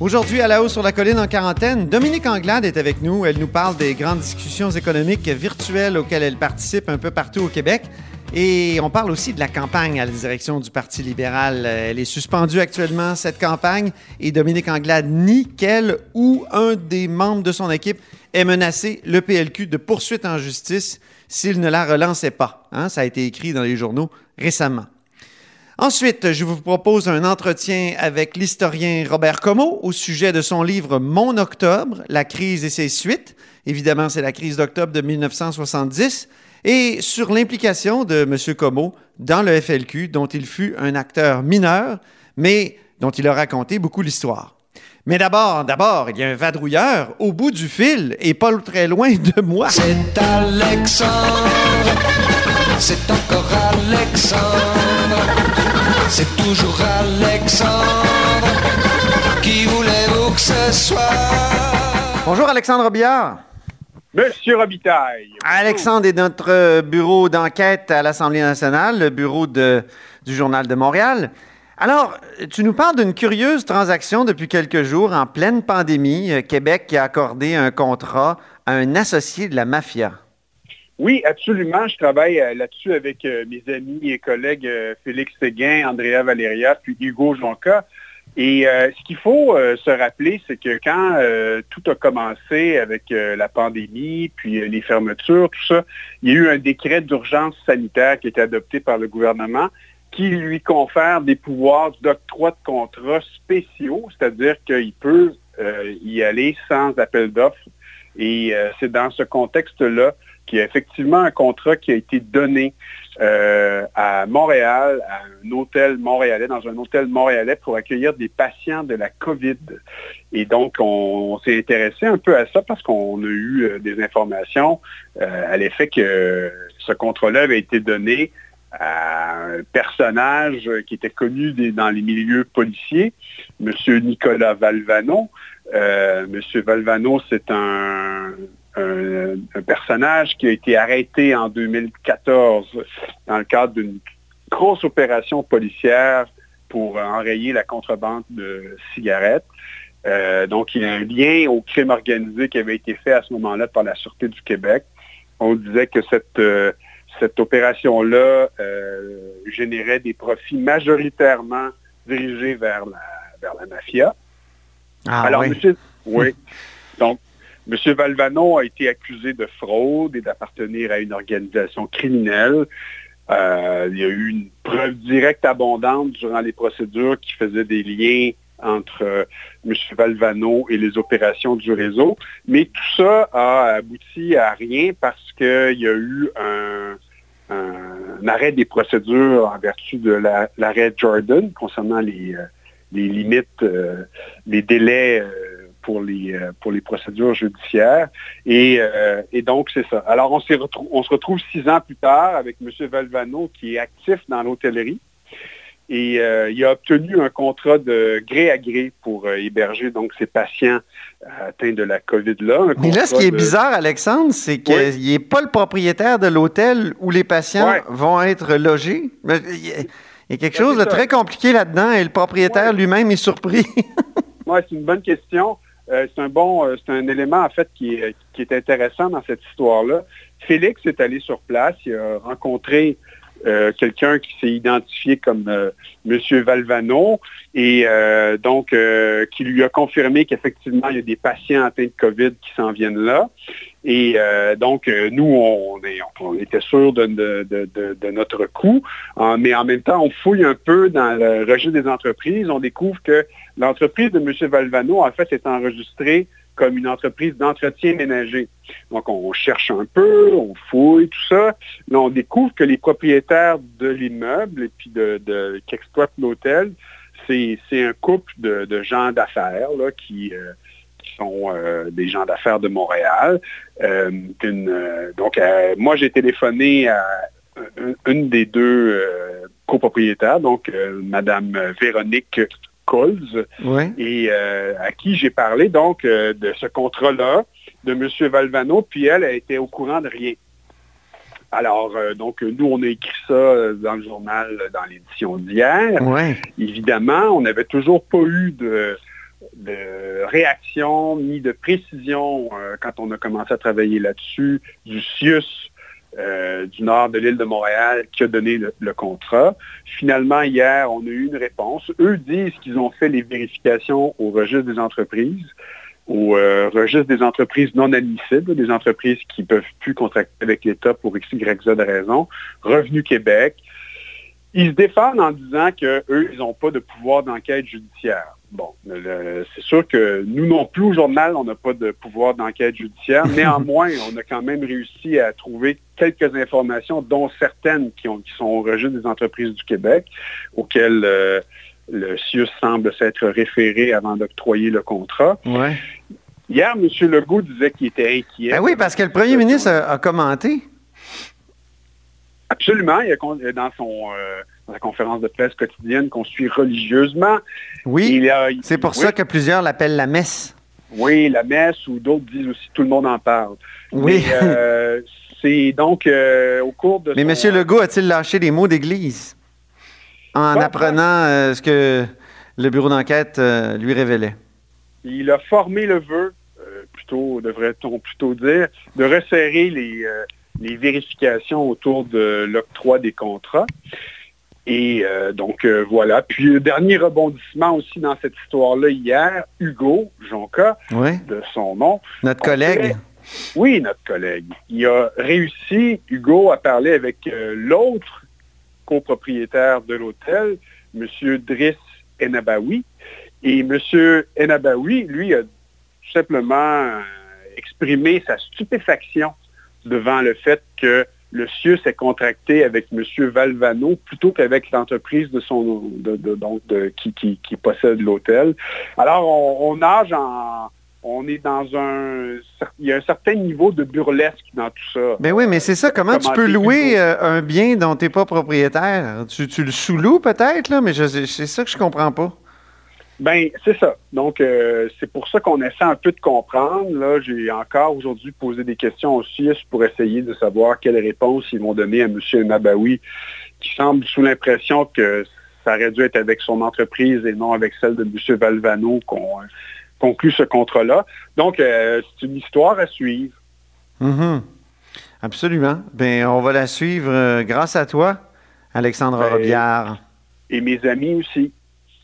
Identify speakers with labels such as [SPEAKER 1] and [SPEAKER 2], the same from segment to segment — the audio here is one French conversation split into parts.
[SPEAKER 1] Aujourd'hui, à la hausse sur la colline en quarantaine, Dominique Anglade est avec nous. Elle nous parle des grandes discussions économiques virtuelles auxquelles elle participe un peu partout au Québec. Et on parle aussi de la campagne à la direction du Parti libéral. Elle est suspendue actuellement, cette campagne, et Dominique Anglade nie qu'elle ou un des membres de son équipe ait menacé le PLQ de poursuite en justice s'il ne la relançait pas. Hein, ça a été écrit dans les journaux récemment. Ensuite, je vous propose un entretien avec l'historien Robert Comeau au sujet de son livre Mon Octobre, la crise et ses suites. Évidemment, c'est la crise d'octobre de 1970 et sur l'implication de M. Comeau dans le FLQ, dont il fut un acteur mineur, mais dont il a raconté beaucoup l'histoire. Mais d'abord, d'abord, il y a un vadrouilleur au bout du fil et pas très loin de moi.
[SPEAKER 2] C'est Alexandre, c'est encore Alexandre, c'est toujours Alexandre. Qui voulez-vous que ce soit?
[SPEAKER 1] Bonjour Alexandre Biard.
[SPEAKER 3] Monsieur Robitaille.
[SPEAKER 1] Alexandre est notre bureau d'enquête à l'Assemblée nationale, le bureau de, du Journal de Montréal. Alors, tu nous parles d'une curieuse transaction depuis quelques jours en pleine pandémie. Québec qui a accordé un contrat à un associé de la mafia.
[SPEAKER 3] Oui, absolument. Je travaille euh, là-dessus avec euh, mes amis et collègues euh, Félix Séguin, Andrea Valeria, puis Hugo Jonca. Et ce qu'il faut se rappeler, c'est que quand tout a commencé avec la pandémie, puis les fermetures, tout ça, il y a eu un décret d'urgence sanitaire qui a été adopté par le gouvernement qui lui confère des pouvoirs d'octroi de contrats spéciaux, c'est-à-dire qu'il peut y aller sans appel d'offres. Et c'est dans ce contexte-là qu'il y a effectivement un contrat qui a été donné euh, à Montréal, à un hôtel montréalais, dans un hôtel montréalais pour accueillir des patients de la COVID. Et donc, on, s'est intéressé un peu à ça parce qu'on a eu euh, des informations euh, à l'effet que ce contrat-là avait été donné à un personnage qui était connu dans les milieux policiers, M. Nicolas Valvano. M. Valvano, c'est un, un- un personnage qui a été arrêté en 2014 dans le cadre d'une grosse opération policière pour enrayer la contrebande de cigarettes. Euh, donc, il y a un lien au crime organisé qui avait été fait à ce moment-là par la Sûreté du Québec. On disait que cette, euh, cette opération-là euh, générait des profits majoritairement dirigés vers la, vers la mafia.
[SPEAKER 1] Ah
[SPEAKER 3] Alors,
[SPEAKER 1] oui.
[SPEAKER 3] monsieur, oui. Donc, M. Valvano a été accusé de fraude et d'appartenir à une organisation criminelle. Euh, il y a eu une preuve directe abondante durant les procédures qui faisait des liens entre euh, M. Valvano et les opérations du réseau. Mais tout ça a abouti à rien parce qu'il y a eu un, arrêt des procédures en vertu de la- l'arrêt Jordan concernant les, euh, limites, les délais pour, les, euh, pour les procédures judiciaires. Et, euh, et donc, c'est ça. Alors, on, on se retrouve six ans plus tard avec M. Valvano qui est actif dans l'hôtellerie. Et euh, il a obtenu un contrat de gré à gré pour euh, héberger donc ses patients atteints de la COVID-là.
[SPEAKER 1] Mais là, ce qui est
[SPEAKER 3] de-
[SPEAKER 1] bizarre, Alexandre, c'est qu'il
[SPEAKER 3] Oui.
[SPEAKER 1] n'est pas le propriétaire de l'hôtel où les patients
[SPEAKER 3] Ouais.
[SPEAKER 1] vont être logés. Mais Il y a, quelque
[SPEAKER 3] Ben,
[SPEAKER 1] chose de très compliqué là-dedans et le propriétaire
[SPEAKER 3] Ouais.
[SPEAKER 1] lui-même est surpris.
[SPEAKER 3] Oui, c'est une bonne question. Euh, c'est un bon, euh, c'est un élément en fait qui est, qui est intéressant dans cette histoire-là. Félix est allé sur place, il a rencontré euh, quelqu'un qui s'est identifié comme M. Valvano et donc qui lui a confirmé qu'effectivement, il y a des patients atteints de COVID qui s'en viennent là. Et euh, donc, euh, nous, on, était sûrs de, notre coup, Euh, mais en même temps, on fouille un peu dans le registre des entreprises. On découvre que l'entreprise de M. Valvano, en fait, est enregistrée comme une entreprise d'entretien ménager. Donc, on cherche un peu, on fouille, tout ça. Là, on découvre que les propriétaires de l'immeuble et puis de, qui exploitent l'hôtel, c'est un couple de, gens d'affaires qui sont euh, des gens d'affaires de Montréal. Euh, une, euh, donc, moi, j'ai téléphoné à une, une des deux copropriétaires, donc Madame Véronique Coles, et à qui j'ai parlé donc de ce contrat-là, de M. Valvano, puis elle a été au courant de rien. Alors, euh, donc, nous, on a écrit ça euh, dans le journal, dans l'édition d'hier.
[SPEAKER 1] Oui.
[SPEAKER 3] Évidemment, on n'avait toujours pas eu de, de réaction ni de précision euh, quand on a commencé à travailler là-dessus du CIUS euh, du nord de l'île de Montréal qui a donné le, contrat. Finalement, hier, on a eu une réponse. Eux disent qu'ils ont fait les vérifications au registre des entreprises, au euh, registre des entreprises non admissibles, des entreprises qui ne peuvent plus contracter avec l'État pour X, Y, Z raison. Revenu Québec. Ils se défendent en disant qu'eux, ils n'ont pas de pouvoir d'enquête judiciaire. Bon, c'est sûr que nous non plus au journal, on n'a pas de pouvoir d'enquête judiciaire. Néanmoins, on a quand même réussi à trouver quelques informations, dont certaines qui, ont- qui sont au registre des entreprises du Québec, auxquelles euh, le CIUS semble s'être référé avant d'octroyer le contrat.
[SPEAKER 1] Ouais.
[SPEAKER 3] Hier, M. Legault disait qu'il était inquiet.
[SPEAKER 1] Ben oui, parce que le premier ministre a, a commenté.
[SPEAKER 3] Absolument. Il a dans, son, euh, sa conférence de presse quotidienne qu'on suit religieusement.
[SPEAKER 1] Oui. C'est pour
[SPEAKER 3] oui,
[SPEAKER 1] ça que plusieurs l'appellent la messe.
[SPEAKER 3] Oui, la messe, ou d'autres disent aussi tout le monde en parle.
[SPEAKER 1] Oui.
[SPEAKER 3] Mais, euh, c'est donc euh, au cours de
[SPEAKER 1] Mais
[SPEAKER 3] son-
[SPEAKER 1] M. Legault a-t-il lâché des mots d'église en apprenant euh, ce que le bureau d'enquête lui révélait?
[SPEAKER 3] Il a formé le vœu, plutôt, devrait-on plutôt dire, de resserrer les, les vérifications autour de l'octroi des contrats. Et euh, donc euh, voilà. Puis le dernier rebondissement aussi dans cette histoire-là hier, Hugo Jonca,
[SPEAKER 1] Oui.
[SPEAKER 3] de son nom,
[SPEAKER 1] Notre collègue.
[SPEAKER 3] fait- Oui, notre collègue. Il a réussi, Hugo, à parler avec euh, l'autre copropriétaire de l'hôtel, M. Driss Enabawi. Et M. Enabawi, lui, a tout simplement euh, exprimé sa stupéfaction devant le fait que le CIUS est contracté avec M. Valvano plutôt qu'avec l'entreprise de son de, de- donc de- qui, qui- qui possède l'hôtel. Alors, on, on nage en, on est dans un... Il y a un certain niveau de burlesque dans tout ça.
[SPEAKER 1] Ben oui, mais c'est ça. Comment tu peux louer euh, un bien dont tu n'es pas propriétaire? Tu, tu le sous-loues peut-être, là, mais je- c'est ça que je comprends pas.
[SPEAKER 3] Ben, c'est ça. Donc, euh, c'est pour ça qu'on essaie un peu de comprendre. Là, j'ai encore aujourd'hui posé des questions au CIS pour essayer de savoir quelles réponses ils vont donner à M. Nabawi, qui semble sous l'impression que ça aurait dû être avec son entreprise et non avec celle de M. Valvano qu'on euh, conclut ce contrat-là. Donc, euh, c'est une histoire à suivre.
[SPEAKER 1] Mhm. Absolument. Ben, on va la suivre grâce à toi, Alexandre
[SPEAKER 3] Ben,
[SPEAKER 1] Robillard.
[SPEAKER 3] Et mes amis aussi.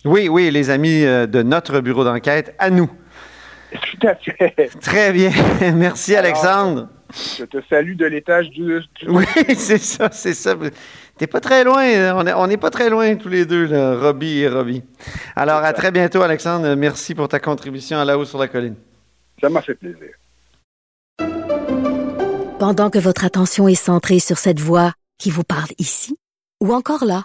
[SPEAKER 1] Oui, oui, les amis euh, de notre bureau d'enquête, à nous.
[SPEAKER 3] Tout à fait.
[SPEAKER 1] Très bien. Merci,
[SPEAKER 3] Alors,
[SPEAKER 1] Alexandre.
[SPEAKER 3] Je te salue de l'étage du...
[SPEAKER 1] Oui, c'est ça, c'est ça. T'es pas très loin. euh, On est- on n'est pas très loin tous les deux, là, Robbie et Robbie. Alors, à très bientôt, Alexandre. Merci pour ta contribution à la haut sur la colline.
[SPEAKER 3] Ça m'a fait plaisir.
[SPEAKER 4] Pendant que votre attention est centrée sur cette voix qui vous parle ici, ou encore là,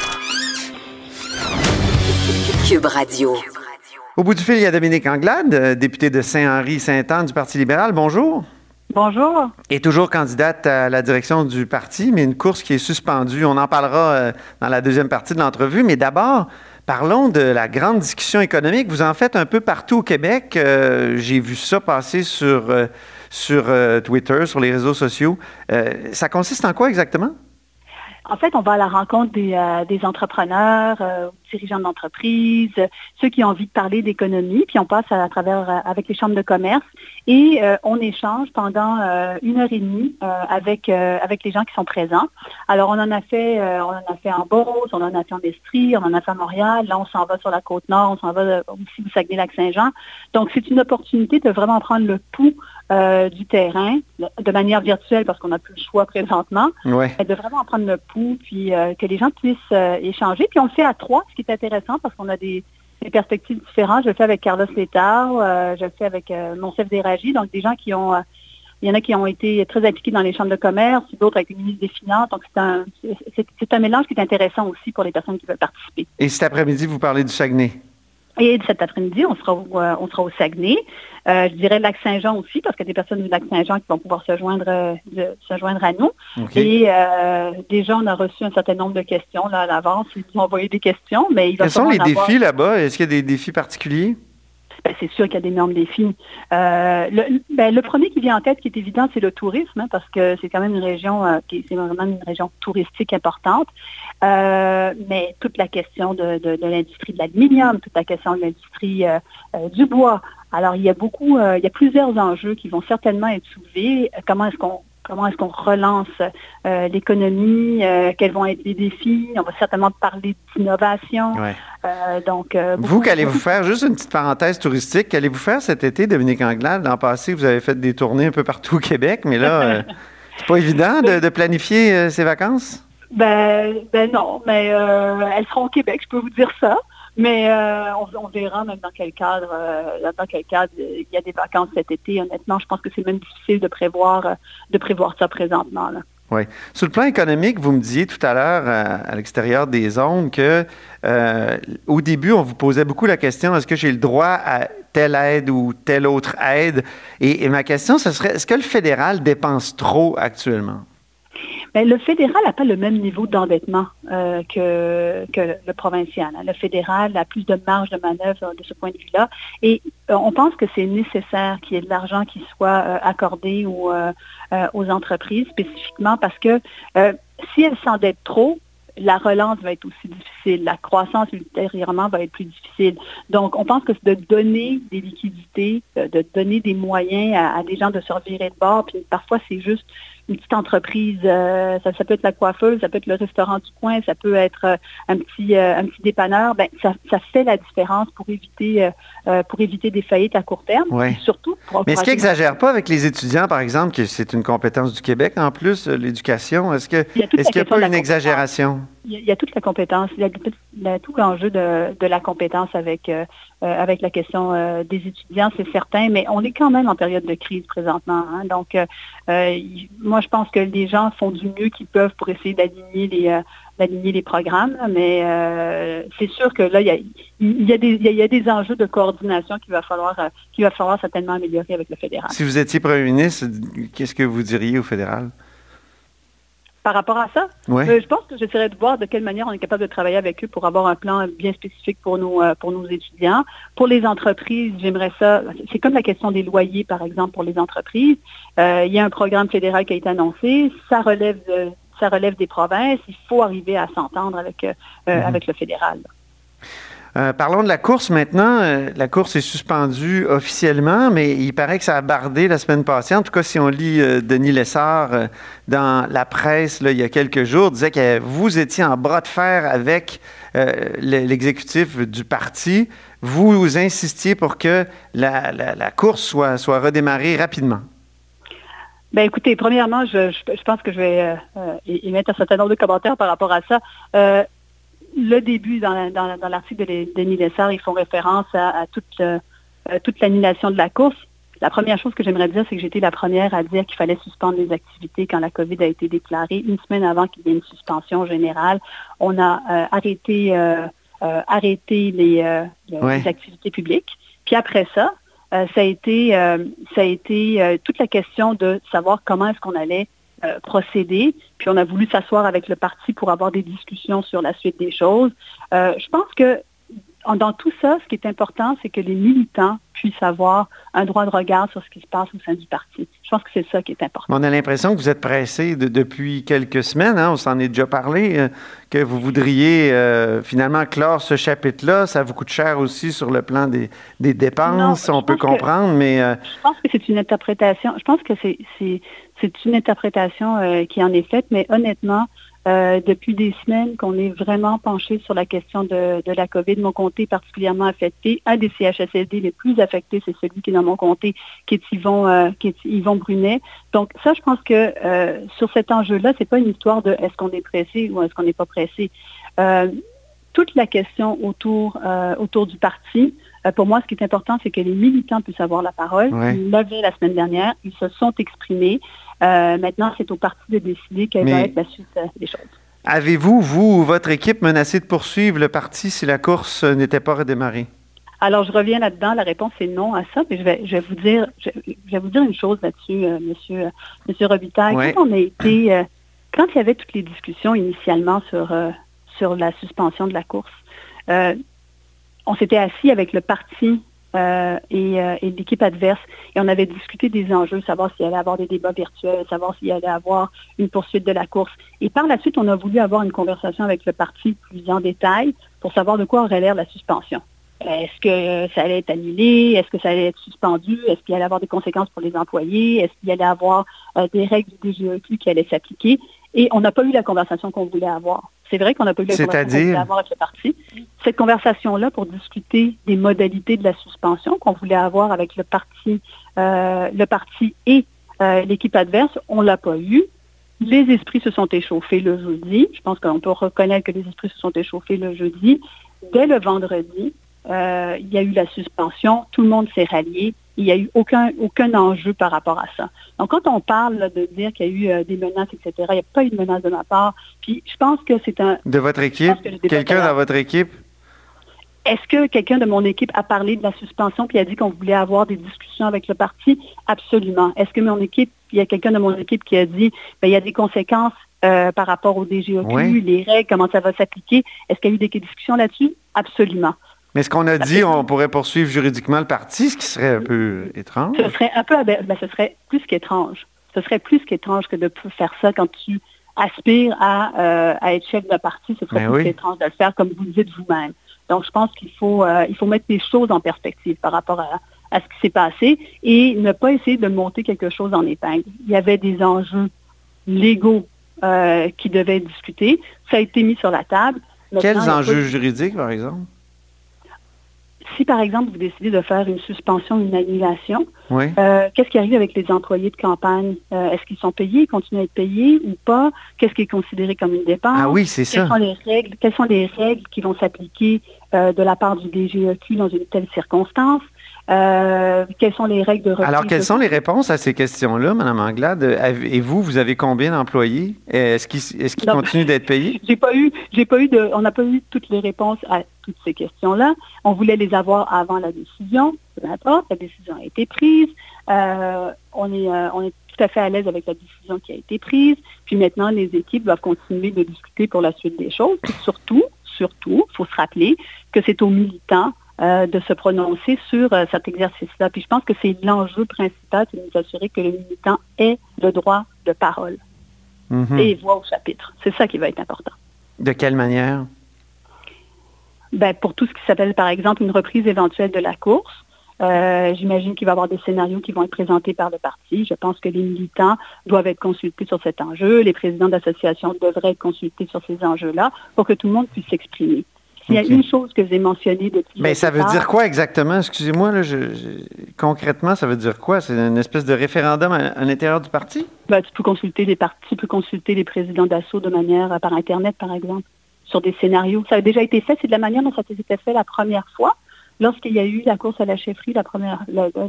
[SPEAKER 5] Cube Radio.
[SPEAKER 1] Au bout du fil, il y a Dominique Anglade, euh, député de Saint-Henri-Saint-Anne du Parti libéral. Bonjour.
[SPEAKER 6] Bonjour.
[SPEAKER 1] Et toujours candidate à la direction du parti, mais une course qui est suspendue. On en parlera euh, dans la deuxième partie de l'entrevue. Mais d'abord, parlons de la grande discussion économique. Vous en faites un peu partout au Québec. Euh, J'ai vu ça passer sur, euh, sur euh, Twitter, sur les réseaux sociaux. Euh, ça consiste en quoi exactement?
[SPEAKER 6] En fait, on va à la rencontre des, euh, des entrepreneurs, euh, dirigeants d'entreprise, euh, ceux qui ont envie de parler d'économie, puis on passe à, travers euh, avec les chambres de commerce et on échange pendant une heure et demie avec avec les gens qui sont présents. Alors on en a fait on en a fait en Beauce, on en a fait en Estrie, on en a fait à Montréal. Là, on s'en va sur la côte nord, on s'en va aussi au Saguenay-Lac-Saint-Jean. Donc c'est une opportunité de vraiment prendre le pouls euh, du terrain de manière virtuelle parce qu'on n'a plus le choix présentement
[SPEAKER 1] Ouais.
[SPEAKER 6] de vraiment en prendre le pouls, puis euh, que les gens puissent euh, échanger. Puis on le fait à trois, ce qui est intéressant parce qu'on a des, des perspectives différentes. Je le fais avec Carlos Létard, je le fais avec euh, Monsef Déragi, donc des gens qui ont... il y en a qui ont été très impliqués dans les chambres de commerce, d'autres avec le ministre des Finances. Donc, c'est un, c'est- c'est un mélange qui est intéressant aussi pour les personnes qui veulent participer.
[SPEAKER 1] Et cet après-midi, vous parlez du Saguenay.
[SPEAKER 6] Et cet après-midi, on sera au, euh, on sera au Saguenay. Euh, je dirais Lac-Saint-Jean aussi, parce qu'il y a des personnes du Lac-Saint-Jean qui vont pouvoir se joindre, euh, de- se joindre à nous. Et déjà, on a reçu un certain nombre de questions là, à l'avance. Ils nous ont envoyé des questions, mais il va
[SPEAKER 1] Quels sont les
[SPEAKER 6] avoir-
[SPEAKER 1] défis là-bas? Est-ce qu'il y a des défis particuliers?
[SPEAKER 6] Ben, c'est sûr qu'il y a d'énormes défis. Euh, le, ben, le premier qui vient en tête, qui est évident, c'est le tourisme, hein, parce que c'est quand même une région euh, qui c'est vraiment une région touristique importante. Euh, mais toute la question de, de- de l'industrie de l'aluminium, toute la question de l'industrie euh, euh, du bois. Alors, il y a beaucoup, euh, il y a plusieurs enjeux qui vont certainement être soulevés. Comment est-ce qu'on Comment est-ce qu'on relance euh, l'économie? euh, quels vont être les défis? On va certainement parler d'innovation.
[SPEAKER 1] Ouais.
[SPEAKER 6] Euh, donc,
[SPEAKER 1] Vous, qu'allez-vous faire? Juste une petite parenthèse touristique. Qu'allez-vous faire cet été, Dominique Anglade? L'an passé, vous avez fait des tournées un peu partout au Québec, mais là, c'est pas évident de, de planifier ces vacances?
[SPEAKER 6] Ben, ben non, mais elles seront au Québec, je peux vous dire ça. Mais euh, on, verra même dans quel cadre, euh, dans quel cadre il y a des vacances cet été. Honnêtement, je pense que c'est même difficile de prévoir, euh, de prévoir ça présentement.
[SPEAKER 1] Oui. Sur le plan économique, vous me disiez tout à l'heure, euh, à l'extérieur des zones, que euh, au début, on vous posait beaucoup la question est-ce que j'ai le droit à telle aide ou telle autre aide? Et ma question, ce serait est-ce que le fédéral dépense trop actuellement?
[SPEAKER 6] Mais le fédéral n'a pas le même niveau d'endettement euh, que, le provincial. hein. Le fédéral a plus de marge de manœuvre de ce point de vue-là. Et euh, on pense que c'est nécessaire qu'il y ait de l'argent qui soit euh, accordé aux, euh, euh, entreprises spécifiquement parce que euh, si elles s'endettent trop, la relance va être aussi difficile. La croissance ultérieurement va être plus difficile. Donc, on pense que c'est de donner des liquidités, de, de donner des moyens à, à des gens de se revirer de bord. Puis parfois, c'est juste une petite entreprise. euh, ça, ça peut être la coiffeuse, ça peut être le restaurant du coin, ça peut être euh, un petit euh, un petit dépanneur. Ben, ça, ça fait la différence pour éviter pour éviter des faillites à court terme. Surtout pour
[SPEAKER 1] Mais est-ce qu'il
[SPEAKER 6] encourager-
[SPEAKER 1] n'exagère pas avec les étudiants, par exemple, que c'est une compétence du Québec en plus, l'éducation? Est-ce
[SPEAKER 6] a
[SPEAKER 1] qu'il n'y a pas une exagération?
[SPEAKER 6] Il y, a, toute la compétence, il y a, tout- l'enjeu de, la compétence avec, euh, euh, avec la question euh, des étudiants, c'est certain, mais on est quand même en période de crise présentement. hein. donc, moi, je pense que les gens font du mieux qu'ils peuvent pour essayer d'aligner les, les programmes, mais c'est sûr que là, il y a, des, il y a- des enjeux de coordination qu'il va falloir, qu'il va falloir certainement améliorer avec le fédéral.
[SPEAKER 1] Si vous étiez premier ministre, qu'est-ce que vous diriez au fédéral?
[SPEAKER 6] Par rapport à ça. Euh, je pense que j'essaierai de voir de quelle manière on est capable de travailler avec eux pour avoir un plan bien spécifique pour nos, euh, pour nos étudiants. Pour les entreprises, j'aimerais ça. C'est comme la question des loyers, par exemple, pour les entreprises. Euh, il y a un programme fédéral qui a été annoncé. Ça relève, de- ça relève des provinces. Il faut arriver à s'entendre avec, avec le fédéral.
[SPEAKER 1] Euh, parlons de la course maintenant. Euh, la course est suspendue officiellement, mais il paraît que ça a bardé la semaine passée. En tout cas, si on lit euh, Denis Lessard dans la presse il y a quelques jours, disait que vous étiez en bras de fer avec le- l'exécutif du parti. Vous insistiez pour que la, course soit, redémarrée rapidement.
[SPEAKER 6] Ben écoutez, premièrement, je, pense que je vais euh, y- mettre un certain nombre de commentaires par rapport à ça. Le début dans, la- dans, la- dans l'article de Denis Lessard, ils font référence à, à toute, euh, toute l'annulation de la course. La première chose que j'aimerais dire, c'est que j'étais la première à dire qu'il fallait suspendre les activités quand la COVID a été déclarée, une semaine avant qu'il y ait une suspension générale. On a euh, arrêté, euh, euh, arrêté les, activités publiques. Puis après ça, ça a été, ça a été toute la question de savoir comment est-ce qu'on allait procéder. Puis on a voulu s'asseoir avec le parti pour avoir des discussions sur la suite des choses. je pense que dans tout ça, ce qui est important, c'est que les militants puissent avoir un droit de regard sur ce qui se passe au sein du parti. Je pense que c'est ça qui est important.
[SPEAKER 1] On a l'impression que vous êtes pressé depuis quelques semaines, hein, on s'en est déjà parlé, euh, que vous voudriez euh, finalement clore ce chapitre-là. Ça vous coûte cher aussi sur le plan des, dépenses, on peut comprendre, mais...
[SPEAKER 6] Euh, je pense que c'est une interprétation, je pense que c'est une interprétation qui en est faite, mais honnêtement, euh, depuis des semaines qu'on est vraiment penché sur la question de, la COVID. Mon comté est particulièrement affecté. Un des CHSLD les plus affectés, c'est celui qui est dans mon comté, qui est Yvon, euh, qui est Yvon Brunet. Donc ça, je pense que euh, sur cet enjeu-là, c'est pas une histoire de est-ce qu'on est pressé ou est-ce qu'on n'est pas pressé. toute la question autour, autour du parti, pour moi, ce qui est important, c'est que les militants puissent avoir la parole. Ils l'avaient la semaine dernière, ils se sont exprimés. Euh, maintenant, c'est au parti de décider quelle va être la suite euh, des choses.
[SPEAKER 1] Avez-vous, vous ou votre équipe, menacé de poursuivre le parti si la course n'était pas redémarrée?
[SPEAKER 6] Alors, je reviens là-dedans. La réponse est non à ça, mais je vais, je vais vous dire, je, vais vous dire une chose là-dessus, euh, Monsieur, Monsieur Robitaille. Quand on a été, quand il y avait toutes les discussions initialement sur sur la suspension de la course, on s'était assis avec le parti euh, euh, et, l'équipe adverse. Et on avait discuté des enjeux, savoir s'il allait avoir des débats virtuels, savoir s'il allait avoir une poursuite de la course. Et par la suite, on a voulu avoir une conversation avec le parti plus en détail pour savoir de quoi aurait l'air la suspension. Est-ce que ça allait être annulé? Est-ce que ça allait être suspendu? Est-ce qu'il allait avoir des conséquences pour les employés? Est-ce qu'il allait avoir euh, des règles du DGEQ qui allaient s'appliquer? Et on n'a pas eu la conversation qu'on voulait avoir. C'est vrai qu'on n'a pas eu la conversation avoir avec le parti. Cette conversation-là pour discuter des modalités de la suspension qu'on voulait avoir avec le parti, euh, le parti et euh, l'équipe adverse, on ne l'a pas eu. Les esprits se sont échauffés le jeudi. Je pense qu'on peut reconnaître que les esprits se sont échauffés le jeudi. Dès le vendredi, euh, il y a eu la suspension. Tout le monde s'est rallié il n'y a eu aucun, aucun enjeu par rapport à ça. Donc, quand on parle de dire qu'il y a eu euh, des menaces, etc., il n'y a pas eu de menace de ma part. Puis, je pense que c'est un...
[SPEAKER 1] De votre équipe? Quelqu'un dans votre équipe?
[SPEAKER 6] Est-ce que quelqu'un de mon équipe a parlé de la suspension puis a dit qu'on voulait avoir des discussions avec le parti? Absolument. Est-ce que mon équipe, il y a quelqu'un de mon équipe qui a dit, ben, il y a des conséquences euh, par rapport au DGOQ, les règles, comment ça va s'appliquer? Est-ce qu'il y a eu des discussions là-dessus? Absolument.
[SPEAKER 1] Mais ce qu'on a dit, on pourrait poursuivre juridiquement le parti, ce qui serait un peu étrange.
[SPEAKER 6] Ce serait un peu, ben, ce serait plus qu'étrange. Ce serait plus qu'étrange que de faire ça quand tu aspires à, euh, être chef de parti. Ce serait ben plus qu'étrange de le faire comme vous le dites vous-même. Donc, je pense qu'il faut, euh, il faut mettre les choses en perspective par rapport à, ce qui s'est passé et ne pas essayer de monter quelque chose en épingle. Il y avait des enjeux légaux euh, qui devaient être discutés. Ça a été mis sur la table.
[SPEAKER 1] Quels enjeux juridiques, par exemple?
[SPEAKER 6] Si par exemple vous décidez de faire une suspension, une annulation, euh, qu'est-ce qui arrive avec les employés de campagne? Euh, est-ce qu'ils sont payés, ils continuent à être payés ou pas? Qu'est-ce qui est considéré comme une dépense?
[SPEAKER 1] Ah oui, c'est ça.
[SPEAKER 6] Sont les règles, quelles sont les règles qui vont s'appliquer euh, de la part du DGEQ dans une telle circonstance? Euh, quelles sont les règles de reprise?
[SPEAKER 1] Alors, quelles sont les réponses à ces questions-là, Mme Anglade? Et vous, vous avez combien d'employés? Est-ce qu'ils est continuent d'être payés?
[SPEAKER 6] J'ai pas eu, j'ai pas eu de, on n'a pas eu toutes les réponses à toutes ces questions-là. On voulait les avoir avant la décision. Peu importe, la décision a été prise. Euh, on est, euh, on est tout à fait à l'aise avec la décision qui a été prise. Puis maintenant, les équipes doivent continuer de discuter pour la suite des choses. Puis surtout, surtout, il faut se rappeler que c'est aux militants euh, de se prononcer sur euh, cet exercice-là. Puis je pense que c'est l'enjeu principal, c'est de nous assurer que le militant ait le droit de parole mhm. et voix au chapitre. C'est ça qui va être important.
[SPEAKER 1] De quelle manière?
[SPEAKER 6] Ben, pour tout ce qui s'appelle, par exemple, une reprise éventuelle de la course. Euh, j'imagine qu'il va y avoir des scénarios qui vont être présentés par le parti. Je pense que les militants doivent être consultés sur cet enjeu. Les présidents d'associations devraient être consultés sur ces enjeux-là pour que tout le monde puisse s'exprimer. Il y a une chose que j'ai mentionnée depuis.
[SPEAKER 1] Mais ça veut dire quoi exactement? Excusez-moi, concrètement, ça veut dire quoi? C'est une espèce de référendum à, l'intérieur du parti?
[SPEAKER 6] Ben, tu peux consulter les partis, tu peux consulter les présidents d'assaut de manière par Internet, par exemple, sur des scénarios. Ça a déjà été fait, c'est de la manière dont ça a été fait la première fois. Lorsqu'il y a eu la course à la chefferie, la première,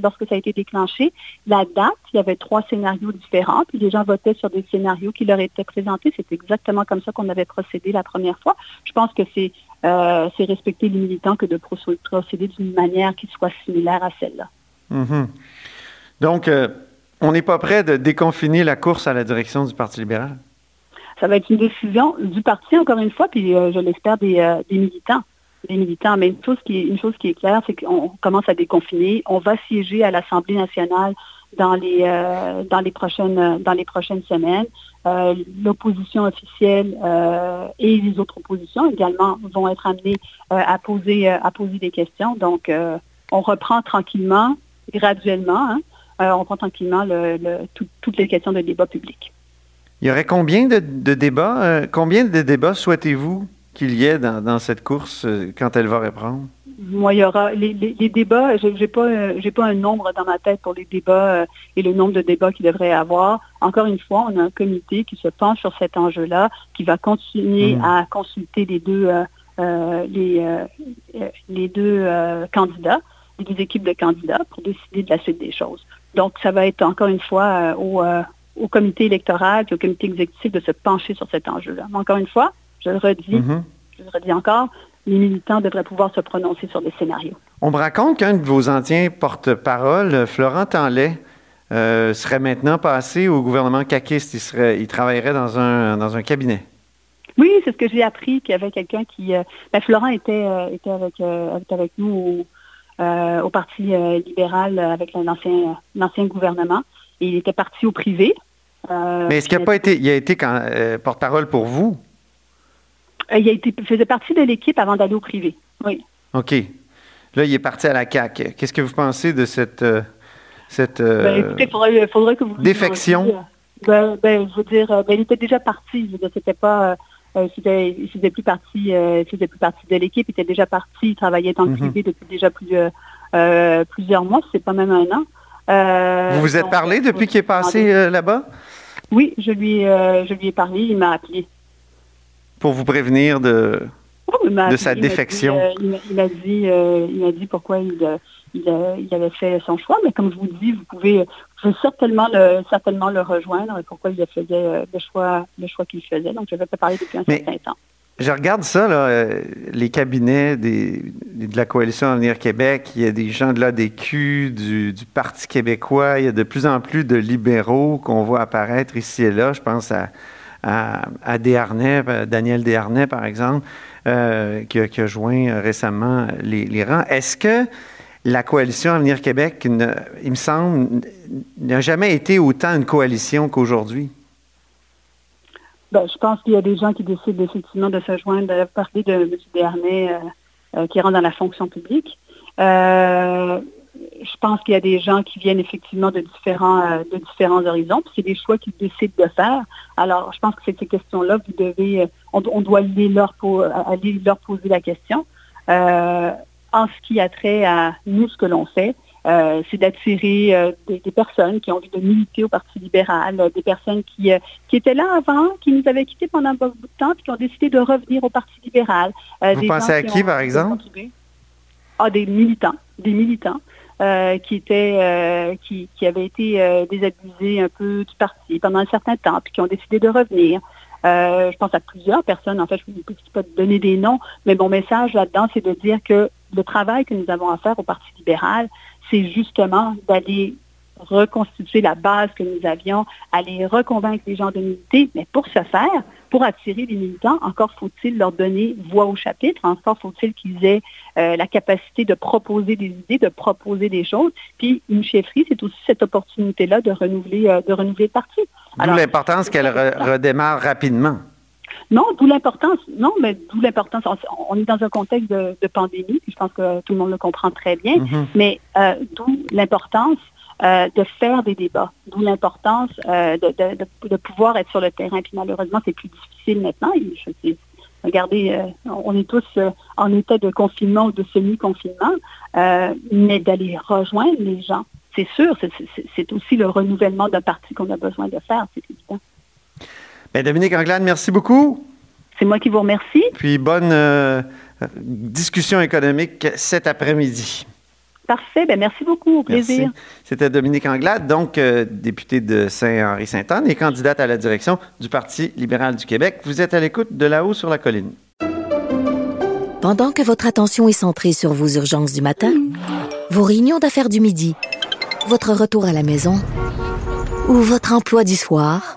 [SPEAKER 6] lorsque ça a été déclenché, la date, il y avait trois scénarios différents, puis les gens votaient sur des scénarios qui leur étaient présentés. C'est exactement comme ça qu'on avait procédé la première fois. Je pense que c'est euh, respecter les militants que de procéder d'une manière qui soit similaire à celle-là.
[SPEAKER 1] Mhm. Donc, euh, on n'est pas prêt de déconfiner la course à la direction du Parti libéral?
[SPEAKER 6] Ça va être une décision du parti, encore une fois, puis euh, je l'espère des, des militants. Des militants. Mais une chose qui est, une chose qui est claire, c'est qu'on commence à déconfiner. On va siéger à l'Assemblée nationale dans les, euh, dans les, prochaines, dans les prochaines semaines. Euh, L'opposition officielle euh, et les autres oppositions également vont être amenées euh, à, poser, euh, à poser des questions. Donc, euh, on reprend tranquillement, graduellement, hein, euh, on reprend tranquillement le, le- tout- toutes les questions de débat public.
[SPEAKER 1] Il y aurait combien de, débats? euh, combien de débats souhaitez-vous qu'il y ait dans, dans cette course euh, quand elle va reprendre?
[SPEAKER 6] Moi, il y aura les, les- les débats. Je n'ai pas, euh, pas un nombre dans ma tête pour les débats euh, et le nombre de débats qu'il devrait y avoir. Encore une fois, on a un comité qui se penche sur cet enjeu-là, qui va continuer
[SPEAKER 1] Mhm.
[SPEAKER 6] à consulter les deux, euh, les, euh, les deux euh, candidats, les deux équipes de candidats pour décider de la suite des choses. Donc, ça va être encore une fois au, au comité électoral et au comité exécutif de se pencher sur cet enjeu-là. Mais encore une fois, je le redis,
[SPEAKER 1] Mhm.
[SPEAKER 6] je le redis encore, les militants devraient pouvoir se prononcer sur des scénarios.
[SPEAKER 1] On me raconte qu'un de vos anciens porte-parole, Florent Tanlay, euh, serait maintenant passé au gouvernement caquiste. Il, serait, il travaillerait dans un, dans un cabinet.
[SPEAKER 6] Oui, c'est ce que j'ai appris, qu'il y avait quelqu'un qui... euh, ben, Florent était, euh, était, avec, euh, avec nous au, au Parti libéral avec l'ancien gouvernement. Et il était parti au privé.
[SPEAKER 1] Mais est-ce qu'il n'a pas été, il a été porte-parole pour vous?
[SPEAKER 6] Euh, il a été, faisait partie de l'équipe avant d'aller au privé. Oui.
[SPEAKER 1] OK. Là, il est parti à la CAQ. Qu'est-ce que vous pensez de cette, euh, cette euh,
[SPEAKER 6] Ben, écoutez, il faudrait, faudrait que vous...
[SPEAKER 1] défection?
[SPEAKER 6] Ben, ben, je veux dire, ben, il était déjà parti. Je veux dire, c'était pas... euh, c'était- il faisait plus partie, euh, il faisait plus partie de l'équipe. Il était déjà parti. Il travaillait dans le
[SPEAKER 1] Mhm.
[SPEAKER 6] privé depuis déjà plus, euh, plusieurs mois. C'est pas même un an.
[SPEAKER 1] Vous vous êtes
[SPEAKER 6] donc,
[SPEAKER 1] parlé depuis qu'il est passé là-bas?
[SPEAKER 6] Oui, je lui, je lui ai parlé. Il m'a appelé.
[SPEAKER 1] Pour vous prévenir de...
[SPEAKER 6] Oh,
[SPEAKER 1] De
[SPEAKER 6] appelé,
[SPEAKER 1] sa
[SPEAKER 6] il m'a dit,
[SPEAKER 1] défection.
[SPEAKER 6] euh, Il m'a dit, euh, il m'a dit pourquoi il, euh, il, euh, avait fait son choix. Mais comme je vous dis, vous pouvez, certainement le, certainement le rejoindre et pourquoi il faisait euh, le choix, le choix qu'il faisait. Donc, je vais pas parler depuis un
[SPEAKER 1] Mais-
[SPEAKER 6] certain temps.
[SPEAKER 1] Je regarde ça, là, euh, les cabinets des, de la Coalition Avenir Québec, il y a des gens de l'ADQ, du, du Parti québécois, il y a de plus en plus de libéraux qu'on voit apparaître ici et là. Je pense à, à, à Desharnais, euh, Daniel Desharnais, par exemple, euh, qui, a, joint euh, récemment les, rangs. Est-ce que la Coalition Avenir Québec, il me semble, n'a jamais été autant une coalition qu'aujourd'hui?
[SPEAKER 6] Ben, je pense qu'il y a des gens qui décident effectivement de se joindre, de parler de M. Euh, qui rentre dans la fonction publique. Je pense qu'il y a des gens qui viennent effectivement de différents, euh, de différents horizons, puis c'est des choix qu'ils décident de faire. Alors, je pense que c'est ces questions-là, vous devez, euh, on, on doit aller leur, aller leur poser la question. Euh, en ce qui a trait à nous, ce que l'on fait, euh, c'est d'attirer euh, des, des personnes qui ont envie de militer au Parti libéral, euh, des personnes qui, qui étaient là avant, qui nous avaient quittés pendant un bon bout de temps, puis qui ont décidé de revenir au Parti libéral.
[SPEAKER 1] Vous
[SPEAKER 6] des
[SPEAKER 1] pensez
[SPEAKER 6] gens
[SPEAKER 1] à qui,
[SPEAKER 6] ont-
[SPEAKER 1] par exemple?
[SPEAKER 6] Ah, des militants, des militants euh, euh, qui, qui avaient été euh, désabusés un peu du parti pendant un certain temps, puis qui ont décidé de revenir. Je pense à plusieurs personnes. En fait, je ne peux pas donner des noms, mais mon message là-dedans, c'est de dire que le travail que nous avons à faire au Parti libéral, c'est justement d'aller reconstituer la base que nous avions, aller reconvaincre les gens de militer, mais pour ce faire, pour attirer les militants, encore faut-il leur donner voix au chapitre, encore faut-il qu'ils aient euh, la capacité de proposer des idées, de proposer des choses. Puis une chefferie, c'est aussi cette opportunité-là de renouveler, euh, de renouveler le parti.
[SPEAKER 1] D'où l'importance qu'elle re- redémarre rapidement.
[SPEAKER 6] non, d'où l'importance. Non, mais d'où l'importance. On, est dans un contexte de, de pandémie, puis je pense que tout le monde le comprend très bien.
[SPEAKER 1] Mhm.
[SPEAKER 6] Mais euh, d'où l'importance euh, de faire des débats, d'où l'importance euh, de, de- de- de pouvoir être sur le terrain. Puis malheureusement, c'est plus difficile maintenant. Et je sais- regardez, euh, on est tous en état de confinement ou de semi-confinement, mais d'aller rejoindre les gens, c'est sûr, c'est- aussi le renouvellement d'un parti qu'on a besoin de faire, c'est évident.
[SPEAKER 1] Ben, Dominique Anglade, merci beaucoup.
[SPEAKER 6] C'est moi qui vous remercie.
[SPEAKER 1] Puis bonne discussion économique cet après-midi.
[SPEAKER 6] Parfait, ben merci beaucoup, au plaisir.
[SPEAKER 1] Merci. C'était Dominique Anglade, donc euh, député de Saint-Henri-Sainte-Anne et candidate à la direction du Parti libéral du Québec. Vous êtes à l'écoute de là-haut sur la colline.
[SPEAKER 4] Pendant que votre attention est centrée sur vos urgences du matin, vos réunions d'affaires du midi, votre retour à la maison ou votre emploi du soir,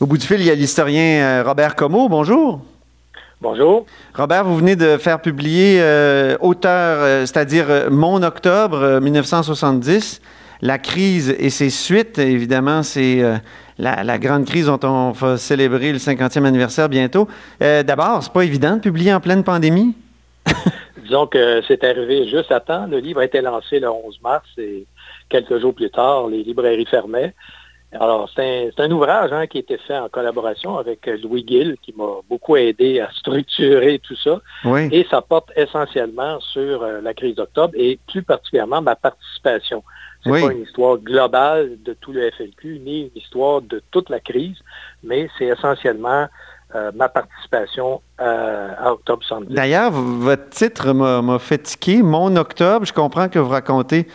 [SPEAKER 1] Au bout du fil, il y a l'historien euh, Robert Comeau. Bonjour.
[SPEAKER 7] Bonjour.
[SPEAKER 1] Robert, vous venez de faire publier euh, auteur, euh, c'est-à-dire Mon Octobre euh, 1970, la crise et ses suites. Évidemment, c'est euh, la, la grande crise dont on va célébrer le 50e anniversaire bientôt. D'abord, c'est pas évident de publier en pleine pandémie?
[SPEAKER 7] Disons que c'est arrivé juste à temps. Le livre a été lancé le 11 mars et quelques jours plus tard, les librairies fermaient. Alors, c'est un, ouvrage hein, qui a été fait en collaboration avec euh, Louis Gill, qui m'a beaucoup aidé à structurer tout ça.
[SPEAKER 1] Oui.
[SPEAKER 7] Et ça porte essentiellement sur euh, la crise d'octobre et plus particulièrement ma participation. C'est
[SPEAKER 1] Oui.
[SPEAKER 7] pas une histoire globale de tout le FLQ, ni une histoire de toute la crise, mais c'est essentiellement euh, ma participation euh, à Octobre 70.
[SPEAKER 1] D'ailleurs, votre titre m'a m'a fait tiquer. Mon Octobre, je comprends que vous racontez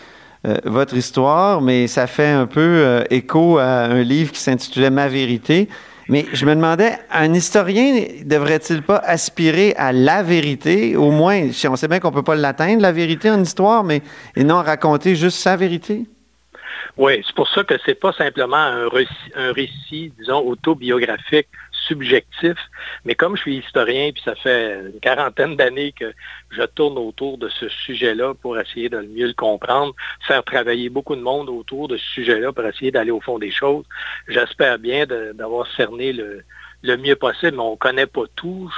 [SPEAKER 1] euh, votre histoire, mais ça fait un peu euh, écho à un livre qui s'intitulait Ma vérité. Mais je me demandais, un historien devrait-il pas aspirer à la vérité, au moins, on sait bien qu'on peut pas l'atteindre, la vérité en histoire, mais et non raconter juste sa vérité?
[SPEAKER 7] Oui, c'est pour ça que c'est pas simplement un récit, disons, autobiographique, subjectif, mais comme je suis historien, puis ça fait une quarantaine d'années que je tourne autour de ce sujet-là pour essayer de mieux le comprendre, faire travailler beaucoup de monde autour de ce sujet-là pour essayer d'aller au fond des choses. J'espère bien d'avoir cerné le, mieux possible, mais on connaît pas tout.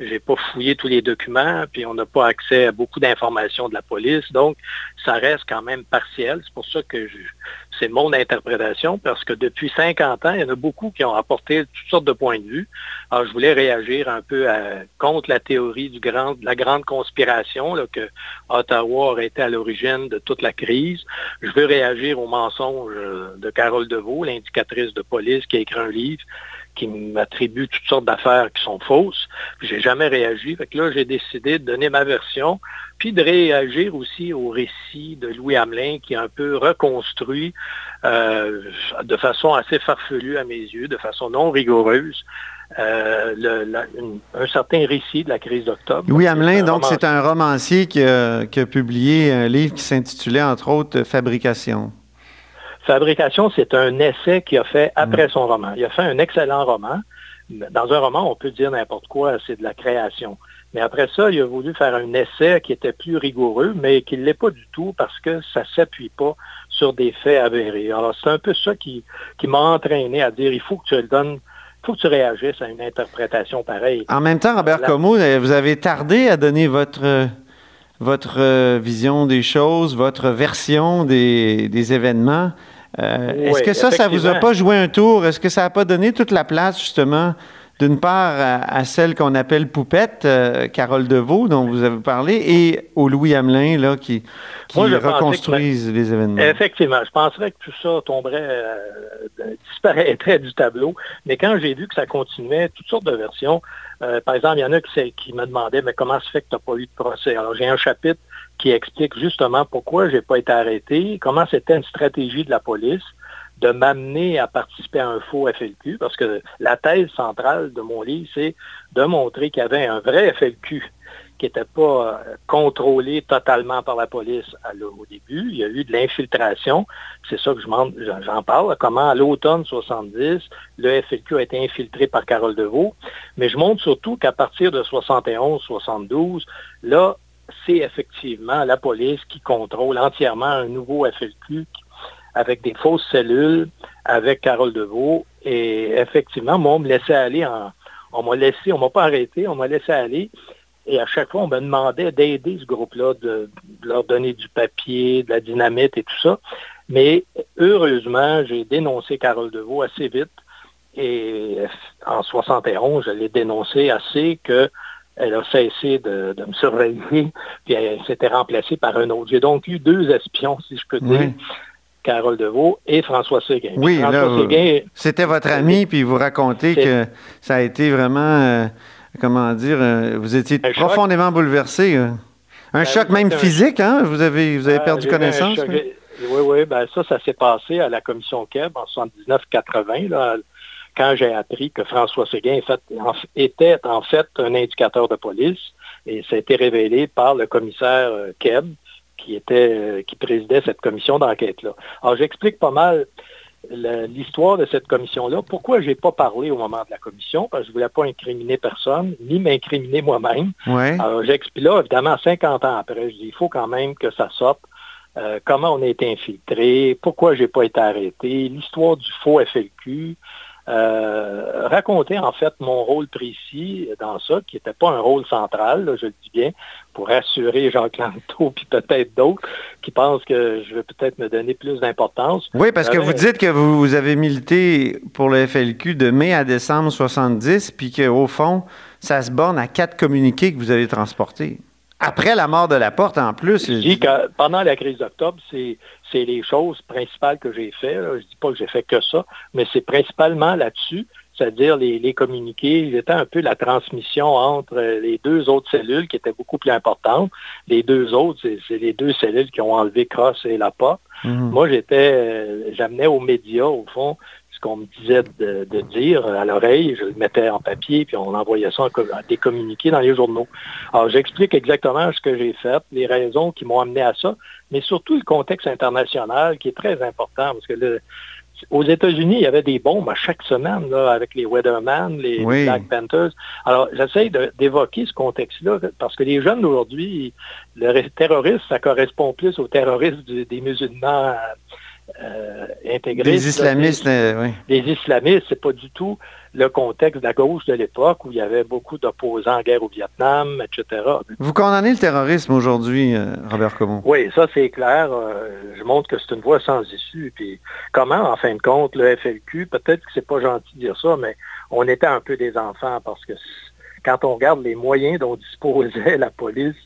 [SPEAKER 7] J'ai pas fouillé tous les documents, puis on n'a pas accès à beaucoup d'informations de la police, donc ça reste quand même partiel. C'est pour ça que je- c'est mon interprétation, parce que depuis 50 ans, il y en a beaucoup qui ont apporté toutes sortes de points de vue. Alors, je voulais réagir un peu à- contre la théorie de la grande conspiration, que Ottawa aurait été à l'origine de toute la crise. Je veux réagir au mensonge euh, de Carole Deveau, l'indicatrice de police qui a écrit un livre qui m'attribue toutes sortes d'affaires qui sont fausses. J'ai jamais réagi. Fait que là, j'ai décidé de donner ma version, puis de réagir aussi au récit de Louis Hamelin qui a un peu reconstruit euh, de façon assez farfelue à mes yeux, de façon non rigoureuse, euh, le- la- une- un certain récit de la crise d'octobre.
[SPEAKER 1] Louis Hamelin, donc, c'est un romancier qui a, qui a publié un livre qui s'intitulait, entre autres, Fabrication.
[SPEAKER 7] Fabrication, c'est un essai qu'il a fait après son roman. Il a fait un excellent roman. Dans un roman, on peut dire n'importe quoi, c'est de la création. Mais après ça, il a voulu faire un essai qui était plus rigoureux, mais qui ne l'est pas du tout parce que ça ne s'appuie pas sur des faits avérés. Alors, c'est un peu ça qui, qui m'a entraîné à dire, il faut que tu le donnes, il faut que tu réagisses à une interprétation pareille.
[SPEAKER 1] En même temps, Robert Comeau, euh, vous avez tardé à donner votre, euh, votre euh, vision des choses, votre version des, des événements. Euh,
[SPEAKER 7] Oui,
[SPEAKER 1] Est-ce que ça, ça vous a pas joué un tour? Est-ce que ça n'a pas donné toute la place, justement, d'une part à, à celle qu'on appelle Poupette, euh, Carole Deveau, dont vous avez parlé, et au Louis Hamelin, là, qui, qui
[SPEAKER 7] Moi, je pensais que-
[SPEAKER 1] reconstruisent les événements?
[SPEAKER 7] Effectivement, je penserais que tout ça tomberait, euh, disparaîtrait du tableau. Mais quand j'ai vu que ça continuait, toutes sortes de versions, par exemple, il y en a qui me demandaient, mais comment se fait que tu n'as pas eu de procès? Alors, j'ai un chapitre qui explique justement pourquoi j'ai pas été arrêté, comment c'était une stratégie de la police de m'amener à participer à un faux FLQ, parce que la thèse centrale de mon livre, c'est de montrer qu'il y avait un vrai FLQ qui n'était pas euh, contrôlé totalement par la police au début. Il y a eu de l'infiltration. C'est ça que j'en parle. Comment à l'automne 70, le FLQ a été infiltré par Carole Deveau. Mais je montre surtout qu'à partir de 71-72, là, c'est effectivement la police qui contrôle entièrement un nouveau FLQ avec des fausses cellules, avec Carole Deveau. Et effectivement, moi, on me laissait aller en, on m'a laissé, on m'a pas arrêté, on m'a laissé aller. Et à chaque fois, on me demandait d'aider ce groupe-là, de, leur donner du papier, de la dynamite et tout ça. Mais heureusement, j'ai dénoncé Carole Deveau assez vite. Et en 71, je l'ai dénoncé assez que elle a cessé de, de me surveiller, puis elle s'était remplacée par un autre. J'ai donc eu deux espions, si je peux dire.
[SPEAKER 1] Oui.
[SPEAKER 7] Carole Deveau et François Séguin.
[SPEAKER 1] Oui,
[SPEAKER 7] Séguin,
[SPEAKER 1] c'était votre ami, puis vous racontez que ça a été vraiment, euh, comment dire, euh, vous étiez
[SPEAKER 7] Un choc.
[SPEAKER 1] profondément bouleversé. euh. Un
[SPEAKER 7] Ben,
[SPEAKER 1] choc même
[SPEAKER 7] un-
[SPEAKER 1] physique, hein? Vous avez, vous avez
[SPEAKER 7] Euh,
[SPEAKER 1] perdu connaissance?
[SPEAKER 7] choc.
[SPEAKER 1] oui?
[SPEAKER 7] Oui, ben ça, ça s'est passé à la commission Keb en 79-80, là, quand j'ai appris que François en- était en fait un indicateur de police, et ça a été révélé par le commissaire euh, Keb, qui était euh, qui présidait cette commission d'enquête-là. Alors, j'explique pas mal l'histoire de cette commission-là. Pourquoi j'ai pas parlé au moment de la commission? Parce que je voulais pas incriminer personne, ni m'incriminer moi-même.
[SPEAKER 1] Ouais.
[SPEAKER 7] Alors, j'explique là, évidemment, 50 ans après, je dis, il faut quand même que ça sorte. Euh, comment on a été infiltré, pourquoi j'ai pas été arrêté, l'histoire du faux FLQ, euh, raconter en fait mon rôle précis dans ça, qui n'était pas un rôle central, là, je le dis bien, pour rassurer Jacques Lanto puis peut-être d'autres qui pensent que je vais peut-être me donner plus d'importance.
[SPEAKER 1] Oui, parce que
[SPEAKER 7] J'avais-
[SPEAKER 1] vous dites que vous, vous avez milité pour le FLQ de mai à décembre 70, puis qu'au fond, ça se borne à quatre communiqués que vous avez transportés. Après la mort de la porte, en plus.
[SPEAKER 7] Je dis que pendant la crise d'octobre, c'est, les choses principales que j'ai fait. là. Je dis pas que j'ai fait que ça, mais c'est principalement là-dessus, c'est-à-dire les, les communiqués. J'étais un peu la transmission entre euh, les deux autres cellules qui étaient beaucoup plus importantes. Les deux autres, c'est, les deux cellules qui ont enlevé Cross et la porte.
[SPEAKER 1] Mhm.
[SPEAKER 7] Moi, j'étais, euh, j'amenais aux médias, au fond, qu'on me disait de, de dire à l'oreille, je le mettais en papier, puis on envoyait ça en co- à des communiqués dans les journaux. Alors, j'explique exactement ce que j'ai fait, les raisons qui m'ont amené à ça, mais surtout le contexte international qui est très important, parce que le- aux États-Unis, il y avait des bombes à chaque semaine, là, avec les Weatherman, les,
[SPEAKER 1] Oui.
[SPEAKER 7] Black Panthers. Alors, j'essaie d'évoquer ce contexte-là, parce que les jeunes d'aujourd'hui, le terrorisme, ça correspond plus au terrorisme du- des musulmans euh, intégristes.
[SPEAKER 1] Des
[SPEAKER 7] là,
[SPEAKER 1] islamistes, euh, oui.
[SPEAKER 7] les islamistes, c'est pas du tout le contexte de la gauche de l'époque où il y avait beaucoup d'opposants en guerre au Vietnam, etc.
[SPEAKER 1] Vous condamnez le terrorisme aujourd'hui, euh, Robert Comeau?
[SPEAKER 7] Oui, ça c'est clair. Euh, je montre que c'est une voie sans issue. Puis comment, en fin de compte, le FLQ, peut-être que c'est pas gentil de dire ça, mais on était un peu des enfants parce que quand on regarde les moyens dont disposait la police,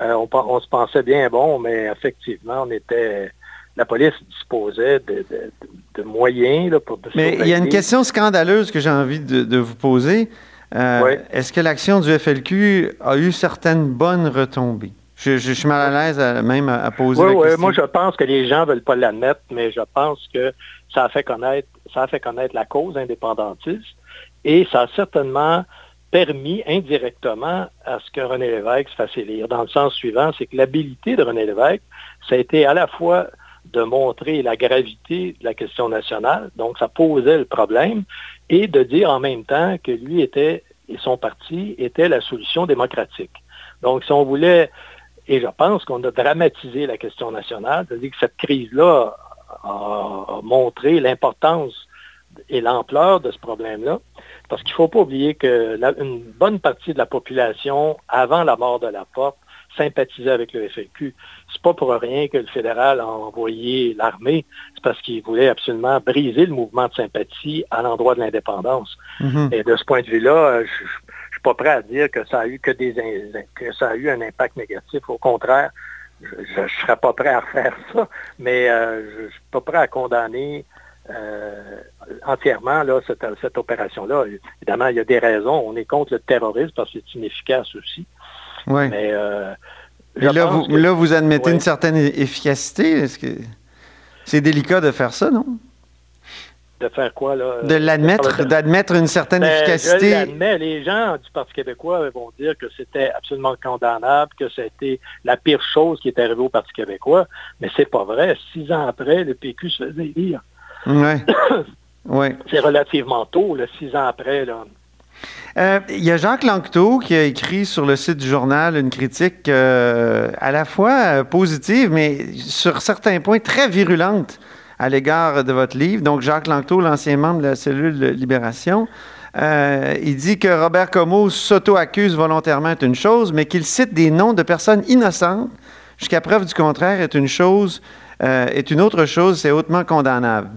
[SPEAKER 7] euh, on se pensait bien bon, mais effectivement, on était la police disposait de, de- de moyens là, pour
[SPEAKER 1] Mais il y a une question scandaleuse que j'ai envie de, de vous poser. Euh,
[SPEAKER 7] Oui.
[SPEAKER 1] Est-ce que l'action du FLQ a eu certaines bonnes retombées? Je, je- je suis mal à l'aise à- même à, à poser
[SPEAKER 7] Oui,
[SPEAKER 1] la
[SPEAKER 7] oui,
[SPEAKER 1] question.
[SPEAKER 7] moi je pense que les gens veulent pas l'admettre, mais je pense que ça a fait connaître, ça a fait connaître la cause indépendantiste et ça a certainement permis indirectement à ce que René Lévesque se fasse élire. Dans le sens suivant, c'est que l'habilité de René Lévesque, ça a été à la fois de montrer la gravité de la question nationale, donc ça posait le problème, et de dire en même temps que lui était et son parti était la solution démocratique. Donc si on voulait et je pense qu'on a dramatisé la question nationale, c'est-à-dire que cette crise-là a, montré l'importance et l'ampleur de ce problème-là. Parce qu'il ne faut pas oublier que la- une bonne partie de la population, avant la mort de la porte, sympathisait avec le FLQ. C'est pas pour rien que le fédéral a envoyé l'armée, c'est parce qu'il voulait absolument briser le mouvement de sympathie à l'endroit de l'indépendance.
[SPEAKER 1] Mhm.
[SPEAKER 7] Et de ce point de vue-là, euh, je ne suis pas prêt à dire que ça a eu que des que ça a eu un impact négatif. Au contraire, je ne serais pas prêt à refaire ça, mais euh, je ne suis pas prêt à condamner euh, entièrement là, cette, cette opération-là. Évidemment, il y a des raisons. On est contre le terrorisme parce que c'est inefficace aussi.
[SPEAKER 1] Ouais.
[SPEAKER 7] Mais euh,
[SPEAKER 1] Et
[SPEAKER 7] je
[SPEAKER 1] là, vous,
[SPEAKER 7] que-
[SPEAKER 1] là, vous admettez
[SPEAKER 7] Ouais.
[SPEAKER 1] une certaine efficacité. Est-ce que c'est délicat de faire ça, non?
[SPEAKER 7] de faire quoi là?
[SPEAKER 1] De l'admettre, d'admettre une certaine
[SPEAKER 7] Ben, Je
[SPEAKER 1] efficacité.
[SPEAKER 7] l'admets, les gens du Parti québécois vont dire que c'était absolument condamnable, que c'était la pire chose qui est arrivée au Parti québécois, mais c'est pas vrai. Six ans après, le PQ se faisait élire.
[SPEAKER 1] Ouais. Ouais.
[SPEAKER 7] C'est relativement tôt, là, six ans après. Là.
[SPEAKER 1] Euh, Il y a Jacques Lanctot qui a écrit sur le site du journal une critique euh, à la fois euh, positive, mais sur certains points très virulente à l'égard de votre livre. Donc, Jacques Lanctot, l'ancien membre de la cellule Libération, il dit que Robert Comeau s'auto-accuse volontairement est une chose, mais qu'il cite des noms de personnes innocentes jusqu'à preuve du contraire est une chose, est une autre chose, c'est hautement condamnable.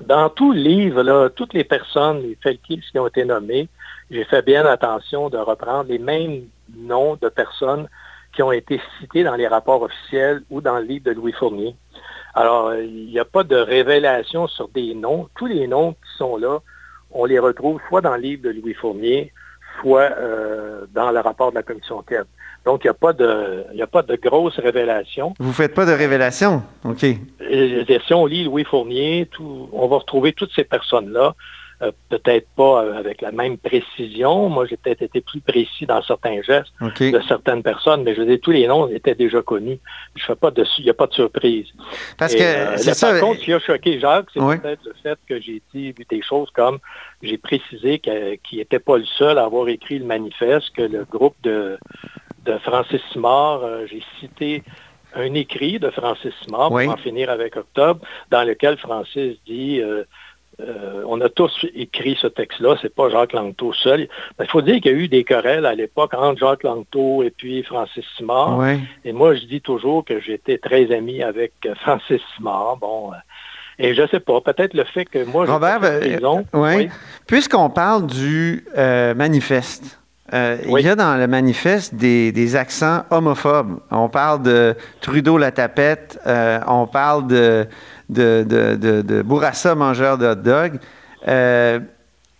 [SPEAKER 7] Dans tout livre, là, toutes les personnes, les Felkis qui ont été nommés, j'ai fait bien attention de reprendre les mêmes noms de personnes qui ont été citées dans les rapports officiels ou dans le livre de Louis Fournier. Alors, il n'y a pas de révélation sur des noms. Tous les noms qui sont là, on les retrouve soit dans le livre de Louis Fournier, soit euh, dans le rapport de la commission enquête. Donc, il n'y a, pas de, y a pas de grosses révélations.
[SPEAKER 1] Vous ne faites pas de révélations? OK.
[SPEAKER 7] Et, si on lit Louis Fournier, tout, on va retrouver toutes ces personnes-là. Euh, peut-être pas euh, avec la même précision. Moi, j'ai peut-être été plus précis dans certains gestes de certaines personnes, mais je veux dire, tous les noms étaient déjà connus. Je fais pas dessus, il n'y a pas de surprise.
[SPEAKER 1] Parce que euh,
[SPEAKER 7] ça. Par contre, ce qui a choqué Jacques, c'est peut-être le fait que j'ai dit des choses comme j'ai précisé qu'il n'était pas le seul à avoir écrit le manifeste, que le groupe de, de Francis Simard, j'ai cité un écrit de Francis Simard, pour en finir avec Octobre, dans lequel Francis dit euh, on a tous écrit ce texte-là, c'est pas Jacques Langto seul. Il faut dire qu'il y a eu des querelles à l'époque entre Jacques Langto et puis Francis Simard. Et moi, je dis toujours que j'étais très ami avec euh, Francis Simard. Bon, euh, et je sais pas, peut-être le fait que moi,
[SPEAKER 1] Robert, oui. puisqu'on parle du manifeste, Il y a dans le manifeste des, accents homophobes. On parle de Trudeau la tapette, on parle de, de, de, de, Bourassa, mangeur de hot dog. Euh,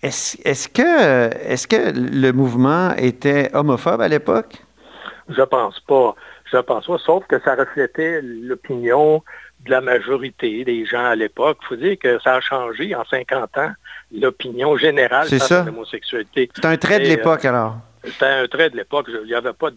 [SPEAKER 1] est-ce, que, est que le mouvement était homophobe à l'époque?
[SPEAKER 7] Je pense pas. Je pense pas, sauf que ça reflétait l'opinion de la majorité des gens à l'époque. Il faut dire que ça a changé en 50 ans, l'opinion générale
[SPEAKER 1] sur l'homosexualité. C'est un trait de l'époque, euh, alors?
[SPEAKER 7] C'était un trait de l'époque. Il n'y avait pas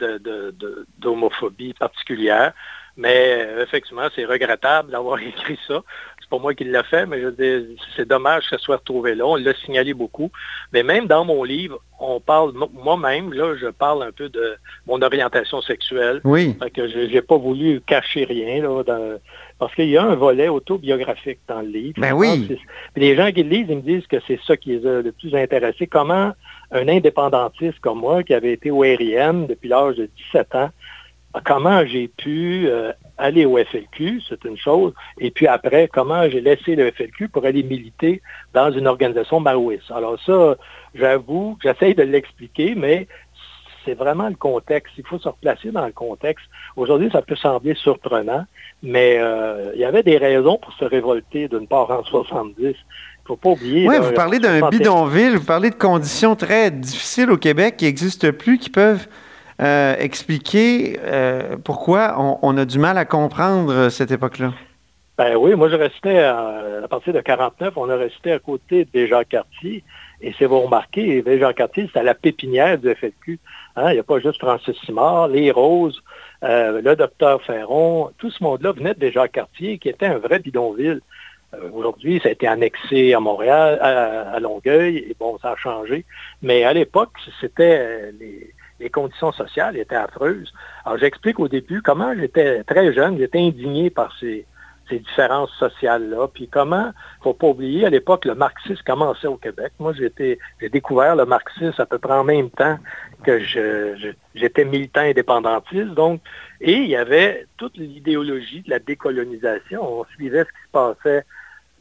[SPEAKER 7] d'homophobie particulière. Mais euh, effectivement, c'est regrettable d'avoir écrit ça. C'est pas moi qui l'ai fait, mais je c'est dommage que ça soit retrouvé là. On l'a signalé beaucoup. Mais même dans mon livre, on parle, moi-même, là, je parle un peu de mon orientation sexuelle.
[SPEAKER 1] Oui.
[SPEAKER 7] que je n'ai pas voulu cacher rien, là, parce qu'il y a un volet autobiographique dans le livre.
[SPEAKER 1] Ben oui.
[SPEAKER 7] les gens qui le lisent, ils me disent que c'est ça qui les a le plus intéressés. Comment un indépendantiste comme moi, qui avait été au RIM depuis l'âge de 17 ans, comment j'ai pu euh, aller au FLQ, c'est une chose, et puis après, comment j'ai laissé le FLQ pour aller militer dans une organisation maoïste. Alors ça, j'avoue, j'essaye de l'expliquer, mais c'est vraiment le contexte. Il faut se replacer dans le contexte. Aujourd'hui, ça peut sembler surprenant, mais euh, il y avait des raisons pour se révolter d'une part en 70. Il ne faut pas oublier.
[SPEAKER 1] Oui, vous parlez d'un bidonville, vous parlez de conditions très difficiles au Québec qui n'existent plus, qui peuvent euh, expliquer euh, pourquoi on, a du mal à comprendre cette époque-là.
[SPEAKER 7] Ben oui, moi je restais à, partir de 49, on a resté à côté de Jacques Cartier. Et c'est vous remarquez, Jacques Cartier, c'était la pépinière du FLQ. Hein. Il n'y a pas juste Francis Simard, les Roses, le docteur Ferron, tout ce monde-là venait de Jacques Cartier, qui était un vrai bidonville. Aujourd'hui, ça a été annexé à Montréal, à, Longueuil, et bon, ça a changé. Mais à l'époque, c'était les, les conditions sociales étaient affreuses. Alors j'explique au début comment j'étais très jeune, j'étais indigné par ces, différences sociales-là, puis comment, il ne faut pas oublier, à l'époque, le marxisme commençait au Québec. Moi, j'ai découvert le marxisme à peu près en même temps que j'étais militant indépendantiste, donc, et il y avait toute l'idéologie de la décolonisation. On suivait ce qui se passait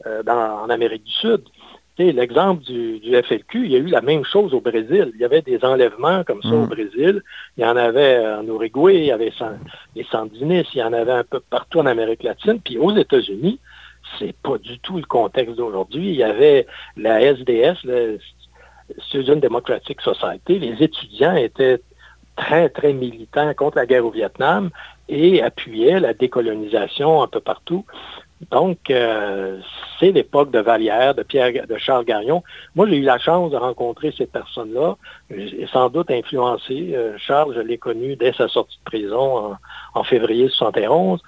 [SPEAKER 7] euh, en Amérique du Sud. L'exemple du, FLQ, il y a eu la même chose au Brésil. Il y avait des enlèvements comme ça au mm. Brésil. Il y en avait en Uruguay, il y avait les Sandinistes, il y en avait un peu partout en Amérique latine. Puis aux États-Unis, c'est pas du tout le contexte d'aujourd'hui. Il y avait la SDS, le Student Democratic Society. Les étudiants étaient très, très militants contre la guerre au Vietnam et appuyaient la décolonisation un peu partout. Donc, euh, c'est l'époque de Vallière, de Pierre, de Charles Gagnon. Moi, j'ai eu la chance de rencontrer ces personnes-là et sans doute influencé. Euh, Charles, je l'ai connu dès sa sortie de prison en, février 71.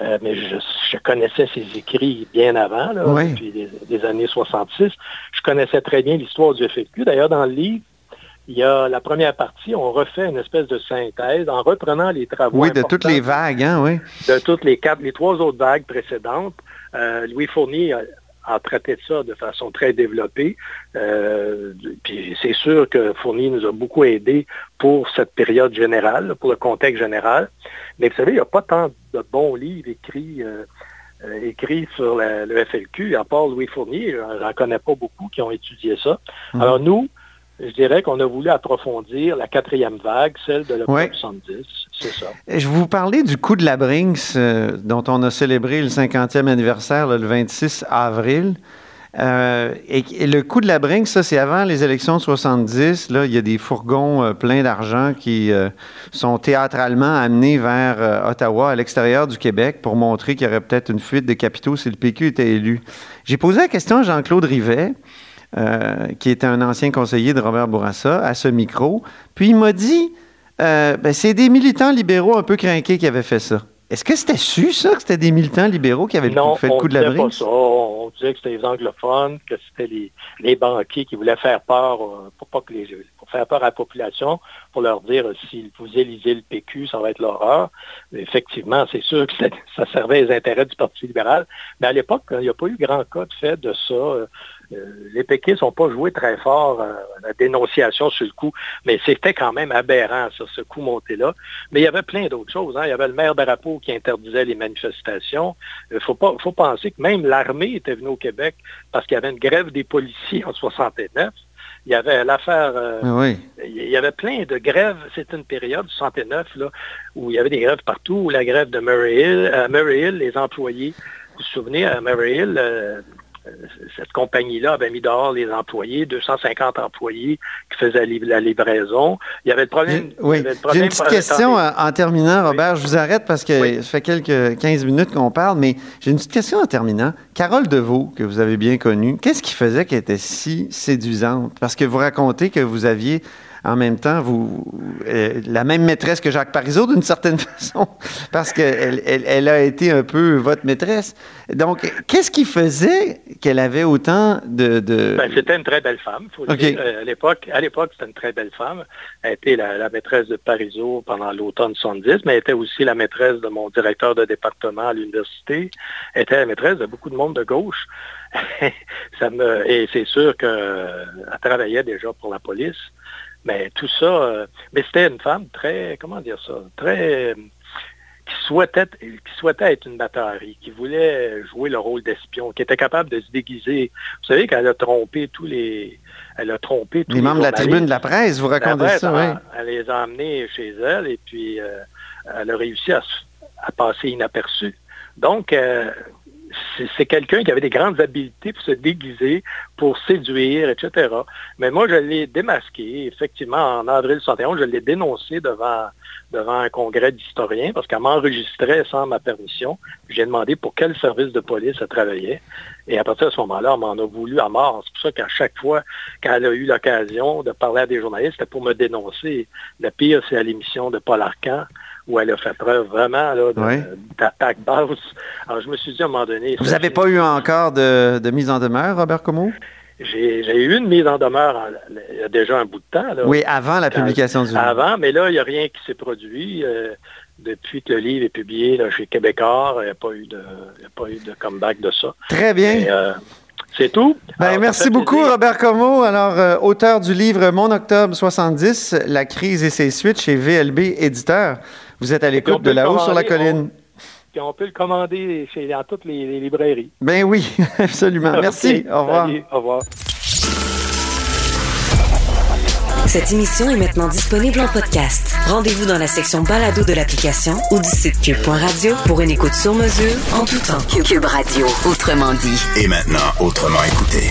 [SPEAKER 7] Euh, mais je, connaissais ses écrits bien avant, depuis les, années 66. Je connaissais très bien l'histoire du FLQ. D'ailleurs, dans le livre, il y a la première partie, on refait une espèce de synthèse en reprenant les travaux.
[SPEAKER 1] Oui, de toutes les vagues, hein, oui.
[SPEAKER 7] De toutes les quatre, les trois autres vagues précédentes. Euh, Louis Fournier a, traité de ça de façon très développée. Euh, puis c'est sûr que Fournier nous a beaucoup aidés pour cette période générale, pour le contexte général. Mais vous savez, il n'y a pas tant de bons livres écrits. Euh, sur le FLQ, à part Louis Fournier, j'en connais pas beaucoup qui ont étudié ça. Mhm. Alors nous, je dirais qu'on a voulu approfondir la quatrième vague, celle de l'octobre
[SPEAKER 1] Ouais.
[SPEAKER 7] 70. C'est ça.
[SPEAKER 1] Je vous parlais du coup de la Brinks, euh, dont on a célébré le 50e anniversaire là, le 26 avril. Euh, et, et le coup de la Brinks, ça, c'est avant les élections de 70. Là, il y a des fourgons euh, pleins d'argent qui euh, sont théâtralement amenés vers Ottawa, à l'extérieur du Québec, pour montrer qu'il y aurait peut-être une fuite de capitaux si le PQ était élu. J'ai posé la question à Jean-Claude Rivet, euh, qui était un ancien conseiller de Robert Bourassa, à ce micro. Puis il m'a dit euh, ben, c'est des militants libéraux un peu craqués qui avaient fait ça. Est-ce que c'était su, ça, que c'était des militants libéraux qui avaient
[SPEAKER 7] Non,
[SPEAKER 1] fait le
[SPEAKER 7] on
[SPEAKER 1] coup de la
[SPEAKER 7] disait pas
[SPEAKER 1] brise?
[SPEAKER 7] ça. On disait que c'était les anglophones, que c'était les, les banquiers qui voulaient faire peur euh, pour pas que les pour faire peur à la population, pour leur dire si vous élisez le PQ, ça va être l'horreur. Effectivement, c'est sûr que ça, ça servait les intérêts du Parti libéral. Mais à l'époque, il n'y a pas eu grand cas de fait de ça. Euh, euh, les péquistes n'ont pas joué très fort euh, à la dénonciation sur le coup, mais c'était quand même aberrant, ça, ce coup monté-là. Mais il y avait plein d'autres choses. hein. Il y avait le maire d'Arapo qui interdisait les manifestations. Il faut, pas, faut penser que même l'armée était venue au Québec parce qu'il y avait une grève des policiers en 69. Il y avait l'affaire... euh,
[SPEAKER 1] Ah Oui.
[SPEAKER 7] il y avait plein de grèves. C'était une période, 69, là, où il y avait des grèves partout. Où la grève de Murray Hill, à Murray Hill, les employés, vous vous souvenez, à Murray Hill, euh, euh, cette compagnie-là avait mis dehors les employés, 250 employés qui faisaient la, livraison. Il y avait le problème...
[SPEAKER 1] J'ai- Oui.
[SPEAKER 7] il y avait le
[SPEAKER 1] J'ai
[SPEAKER 7] problème-
[SPEAKER 1] une petite question
[SPEAKER 7] attendez.
[SPEAKER 1] en, en terminant, Robert. Je vous arrête parce que
[SPEAKER 7] Oui.
[SPEAKER 1] ça fait quelques 15 minutes qu'on parle, mais j'ai une petite question en terminant. Carole Deveau, que vous avez bien connue, qu'est-ce qui faisait qu'elle était si séduisante? Parce que vous racontez que vous aviez en même temps vous euh, la même maîtresse que Jacques Parizeau d'une certaine façon, parce qu'elle elle, elle a été un peu votre maîtresse. Donc, qu'est-ce qui faisait qu'elle avait autant de... de-
[SPEAKER 7] Ben, c'était une très belle femme, faut dire. Euh, À l'époque, à l'époque, c'était une très belle femme. Elle était la, la maîtresse de Parizeau pendant l'automne 70, mais elle était aussi la maîtresse de mon directeur de département à l'université. Elle était la maîtresse de beaucoup de monde de gauche. ça me, et c'est sûr qu'elle travaillait déjà pour la police. Mais tout ça, euh, mais c'était une femme très, comment dire ça, très, euh, qui souhaitait, qui souhaitait être une bataille, qui voulait jouer le rôle d'espion, qui était capable de se déguiser. Vous savez qu'elle a trompé tous les, elle a trompé tous
[SPEAKER 1] les membres de la tribune de la presse, vous racontez
[SPEAKER 7] presse,
[SPEAKER 1] ça, oui.
[SPEAKER 7] elle, elle les a emmenés chez elle et puis euh, elle a réussi à, se- à passer inaperçue. Donc, euh, c'est quelqu'un qui avait des grandes habiletés pour se déguiser, pour séduire, etc. Mais moi, je l'ai démasqué, effectivement, en avril 71, je l'ai dénoncé devant, devant un congrès d'historiens parce qu'elle m'enregistrait sans ma permission. J'ai demandé pour quel service de police elle travaillait. Et à partir de ce moment-là, on m'en a voulu à mort. C'est pour ça qu'à chaque fois qu'elle a eu l'occasion de parler à des journalistes, c'était pour me dénoncer. Le pire, c'est à l'émission de Paul Arcan, où elle a fait preuve vraiment
[SPEAKER 1] Oui.
[SPEAKER 7] d'attaque basse. Alors, je me suis dit à un moment donné...
[SPEAKER 1] Vous n'avez pas eu encore de, de mise en demeure, Robert Como?
[SPEAKER 7] J'ai eu une mise en demeure en- il y a déjà un bout de temps. Là,
[SPEAKER 1] Oui, avant la
[SPEAKER 7] Quand-
[SPEAKER 1] publication du livre.
[SPEAKER 7] Avant, mais là, il n'y a rien qui s'est produit. euh, depuis que le livre est publié là, chez Québécois, il n'y a, pas eu de- il y a pas eu de comeback de ça.
[SPEAKER 1] Très bien.
[SPEAKER 7] Euh, c'est tout.
[SPEAKER 1] Ben,
[SPEAKER 7] Alors,
[SPEAKER 1] merci beaucoup,
[SPEAKER 7] plaisir.
[SPEAKER 1] Robert Como. Alors, euh, auteur du livre Mon Octobre 70, La crise et ses suites chez VLB Éditeur. Vous êtes à l'écoute
[SPEAKER 7] on
[SPEAKER 1] de là-haut sur la colline.
[SPEAKER 7] Puis on peut le commander chez, dans toutes les, les librairies.
[SPEAKER 1] Ben oui, absolument. Merci. Au revoir.
[SPEAKER 7] salut, au revoir.
[SPEAKER 5] Cette émission est maintenant disponible en podcast. Rendez-vous dans la section balado de l'application ou du site cube.radio pour une écoute sur mesure en tout temps. Cube Radio, autrement dit.
[SPEAKER 8] Et maintenant, autrement écouté.